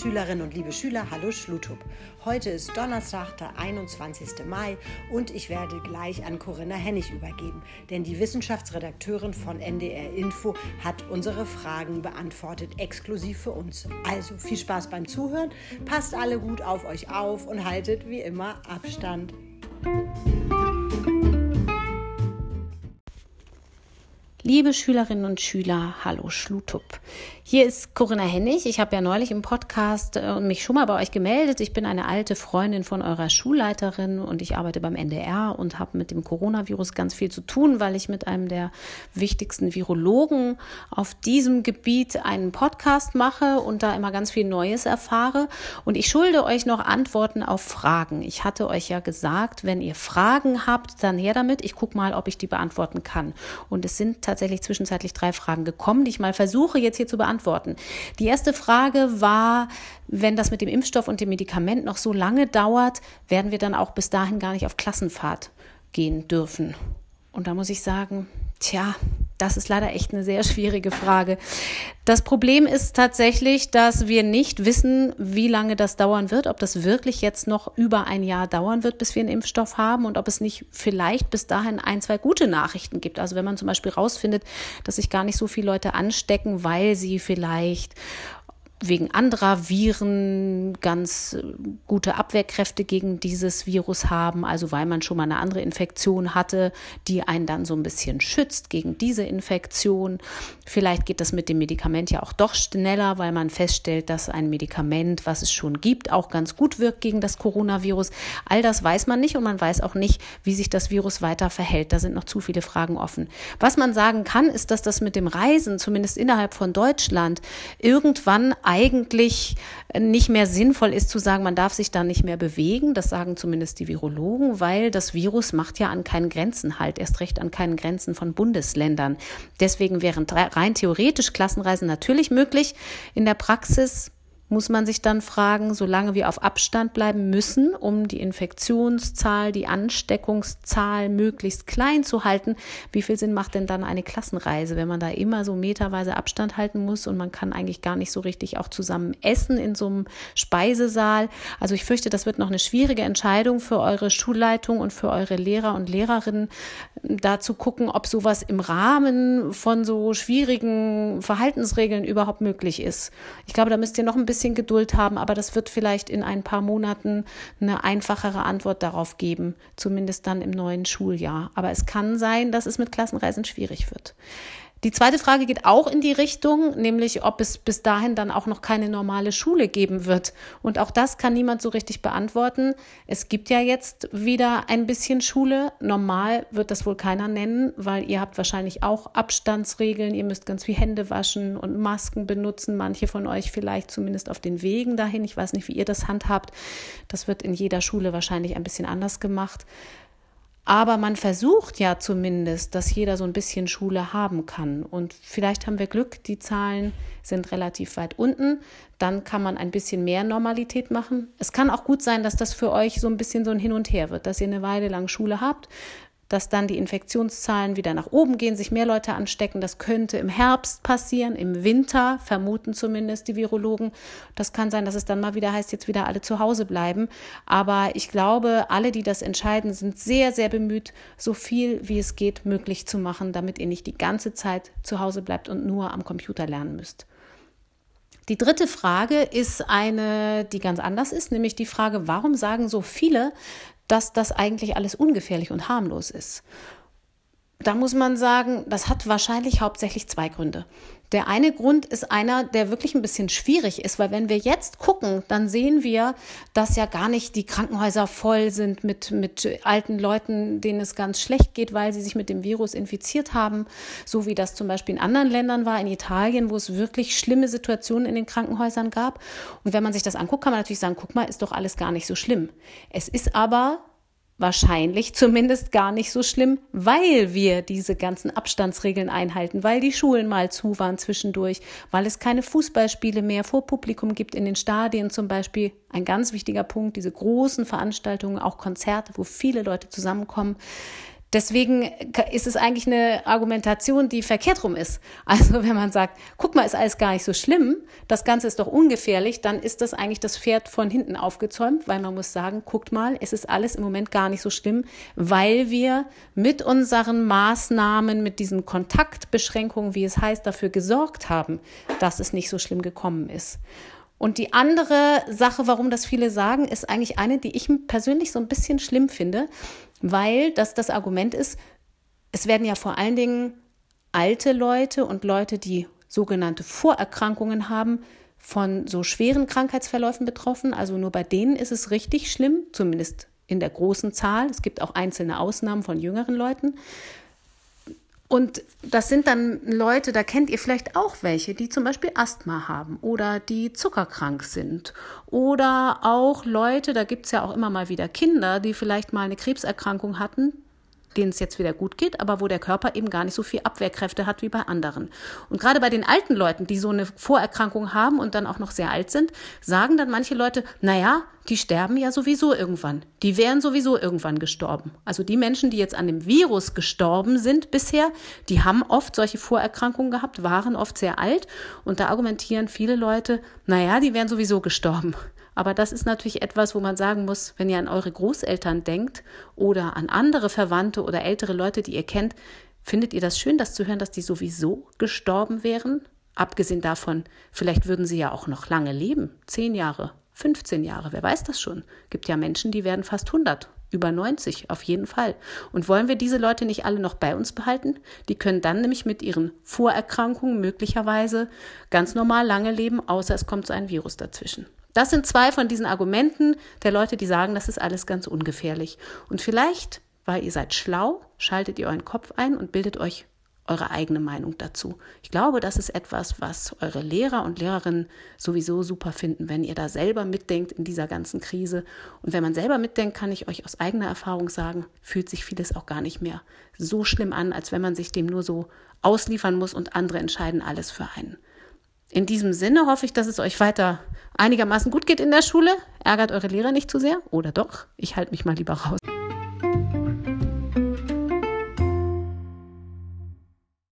Schülerinnen und liebe Schüler, hallo Schlutub. Heute ist Donnerstag, der 21. Mai und ich werde gleich an Corinna Hennig übergeben, denn die Wissenschaftsredakteurin von NDR Info hat unsere Fragen beantwortet, exklusiv für uns. Also viel Spaß beim Zuhören, passt alle gut auf euch auf und haltet wie immer Abstand. Liebe Schülerinnen und Schüler, hallo Schlutup. Hier ist Corinna Hennig. Ich habe ja neulich im Podcast äh, mich schon mal bei euch gemeldet. Ich bin eine alte Freundin von eurer Schulleiterin und ich arbeite beim NDR und habe mit dem Coronavirus ganz viel zu tun, weil ich mit einem der wichtigsten Virologen auf diesem Gebiet einen Podcast mache und da immer ganz viel Neues erfahre. Und ich schulde euch noch Antworten auf Fragen. Ich hatte euch ja gesagt, wenn ihr Fragen habt, dann her damit. Ich gucke mal, ob ich die beantworten kann. Und es sind tatsächlich zwischenzeitlich drei Fragen gekommen, die ich mal versuche jetzt hier zu beantworten. Die erste Frage war, wenn das mit dem Impfstoff und dem Medikament noch so lange dauert, werden wir dann auch bis dahin gar nicht auf Klassenfahrt gehen dürfen. Und da muss ich sagen, tja, das ist leider echt eine sehr schwierige Frage. Das Problem ist tatsächlich, dass wir nicht wissen, wie lange das dauern wird, ob das wirklich jetzt noch über ein Jahr dauern wird, bis wir einen Impfstoff haben und ob es nicht vielleicht bis dahin ein, zwei gute Nachrichten gibt. Also wenn man zum Beispiel rausfindet, dass sich gar nicht so viele Leute anstecken, weil sie vielleicht wegen anderer Viren ganz äh, gute Abwehrkräfte gegen dieses Virus haben, also weil man schon mal eine andere Infektion hatte, die einen dann so ein bisschen schützt gegen diese Infektion. Vielleicht geht das mit dem Medikament ja auch doch schneller, weil man feststellt, dass ein Medikament, was es schon gibt, auch ganz gut wirkt gegen das Coronavirus. All das weiß man nicht und man weiß auch nicht, wie sich das Virus weiter verhält. Da sind noch zu viele Fragen offen. Was man sagen kann, ist, dass das mit dem Reisen, zumindest innerhalb von Deutschland, irgendwann eigentlich nicht mehr sinnvoll ist zu sagen, man darf sich da nicht mehr bewegen. Das sagen zumindest die Virologen, weil das Virus macht ja an keinen Grenzen halt, erst recht an keinen Grenzen von Bundesländern. Deswegen wären rein theoretisch Klassenreisen natürlich möglich. In der Praxis muss man sich dann fragen, solange wir auf Abstand bleiben müssen, um die Infektionszahl, die Ansteckungszahl möglichst klein zu halten, wie viel Sinn macht denn dann eine Klassenreise, wenn man da immer so meterweise Abstand halten muss und man kann eigentlich gar nicht so richtig auch zusammen essen in so einem Speisesaal. Also ich fürchte, das wird noch eine schwierige Entscheidung für eure Schulleitung und für eure Lehrer und Lehrerinnen, da zu gucken, ob sowas im Rahmen von so schwierigen Verhaltensregeln überhaupt möglich ist. Ich glaube, da müsst ihr noch ein bisschen bisschen Geduld haben, aber das wird vielleicht in ein paar Monaten eine einfachere Antwort darauf geben, zumindest dann im neuen Schuljahr. Aber es kann sein, dass es mit Klassenreisen schwierig wird. Die zweite Frage geht auch in die Richtung, nämlich ob es bis dahin dann auch noch keine normale Schule geben wird. Und auch das kann niemand so richtig beantworten. Es gibt ja jetzt wieder ein bisschen Schule. Normal wird das wohl keiner nennen, weil ihr habt wahrscheinlich auch Abstandsregeln. Ihr müsst ganz viel Hände waschen und Masken benutzen. Manche von euch vielleicht zumindest auf den Wegen dahin. Ich weiß nicht, wie ihr das handhabt. Das wird in jeder Schule wahrscheinlich ein bisschen anders gemacht. Aber man versucht ja zumindest, dass jeder so ein bisschen Schule haben kann. Und vielleicht haben wir Glück, die Zahlen sind relativ weit unten. Dann kann man ein bisschen mehr Normalität machen. Es kann auch gut sein, dass das für euch so ein bisschen so ein Hin und Her wird, dass ihr eine Weile lang Schule habt, dass dann die Infektionszahlen wieder nach oben gehen, sich mehr Leute anstecken. Das könnte im Herbst passieren, im Winter, vermuten zumindest die Virologen. Das kann sein, dass es dann mal wieder heißt, jetzt wieder alle zu Hause bleiben. Aber ich glaube, alle, die das entscheiden, sind sehr, sehr bemüht, so viel wie es geht möglich zu machen, damit ihr nicht die ganze Zeit zu Hause bleibt und nur am Computer lernen müsst. Die dritte Frage ist eine, die ganz anders ist, nämlich die Frage, warum sagen so viele, dass das eigentlich alles ungefährlich und harmlos ist. Da muss man sagen, das hat wahrscheinlich hauptsächlich zwei Gründe. Der eine Grund ist einer, der wirklich ein bisschen schwierig ist, weil wenn wir jetzt gucken, dann sehen wir, dass ja gar nicht die Krankenhäuser voll sind mit, mit alten Leuten, denen es ganz schlecht geht, weil sie sich mit dem Virus infiziert haben, so wie das zum Beispiel in anderen Ländern war, in Italien, wo es wirklich schlimme Situationen in den Krankenhäusern gab. Und wenn man sich das anguckt, kann man natürlich sagen, guck mal, ist doch alles gar nicht so schlimm. Es ist aber wahrscheinlich zumindest gar nicht so schlimm, weil wir diese ganzen Abstandsregeln einhalten, weil die Schulen mal zu waren zwischendurch, weil es keine Fußballspiele mehr vor Publikum gibt in den Stadien zum Beispiel. Ein ganz wichtiger Punkt, diese großen Veranstaltungen, auch Konzerte, wo viele Leute zusammenkommen. Deswegen ist es eigentlich eine Argumentation, die verkehrt rum ist. Also wenn man sagt, guck mal, ist alles gar nicht so schlimm, das Ganze ist doch ungefährlich, dann ist das eigentlich das Pferd von hinten aufgezäumt, weil man muss sagen, guckt mal, es ist alles im Moment gar nicht so schlimm, weil wir mit unseren Maßnahmen, mit diesen Kontaktbeschränkungen, wie es heißt, dafür gesorgt haben, dass es nicht so schlimm gekommen ist. Und die andere Sache, warum das viele sagen, ist eigentlich eine, die ich persönlich so ein bisschen schlimm finde, weil das das Argument ist, es werden ja vor allen Dingen alte Leute und Leute, die sogenannte Vorerkrankungen haben, von so schweren Krankheitsverläufen betroffen. Also nur bei denen ist es richtig schlimm, zumindest in der großen Zahl. Es gibt auch einzelne Ausnahmen von jüngeren Leuten. Und das sind dann Leute, da kennt ihr vielleicht auch welche, die zum Beispiel Asthma haben oder die zuckerkrank sind. Oder auch Leute, da gibt's ja auch immer mal wieder Kinder, die vielleicht mal eine Krebserkrankung hatten, denen es jetzt wieder gut geht, aber wo der Körper eben gar nicht so viel Abwehrkräfte hat wie bei anderen. Und gerade bei den alten Leuten, die so eine Vorerkrankung haben und dann auch noch sehr alt sind, sagen dann manche Leute, naja, die sterben ja sowieso irgendwann. Die wären sowieso irgendwann gestorben. Also die Menschen, die jetzt an dem Virus gestorben sind bisher, die haben oft solche Vorerkrankungen gehabt, waren oft sehr alt. Und da argumentieren viele Leute, naja, die wären sowieso gestorben. Aber das ist natürlich etwas, wo man sagen muss, wenn ihr an eure Großeltern denkt oder an andere Verwandte oder ältere Leute, die ihr kennt, findet ihr das schön, das zu hören, dass die sowieso gestorben wären? Abgesehen davon, vielleicht würden sie ja auch noch lange leben, zehn Jahre, 15 Jahre, wer weiß das schon. Gibt ja Menschen, die werden fast 100, über 90 auf jeden Fall. Und wollen wir diese Leute nicht alle noch bei uns behalten? Die können dann nämlich mit ihren Vorerkrankungen möglicherweise ganz normal lange leben, außer es kommt so ein Virus dazwischen. Das sind zwei von diesen Argumenten der Leute, die sagen, das ist alles ganz ungefährlich. Und vielleicht, weil ihr seid schlau, schaltet ihr euren Kopf ein und bildet euch eure eigene Meinung dazu. Ich glaube, das ist etwas, was eure Lehrer und Lehrerinnen sowieso super finden, wenn ihr da selber mitdenkt in dieser ganzen Krise. Und wenn man selber mitdenkt, kann ich euch aus eigener Erfahrung sagen, fühlt sich vieles auch gar nicht mehr so schlimm an, als wenn man sich dem nur so ausliefern muss und andere entscheiden alles für einen. In diesem Sinne hoffe ich, dass es euch weiter einigermaßen gut geht in der Schule. Ärgert eure Lehrer nicht zu sehr. Oder doch? Ich halte mich mal lieber raus.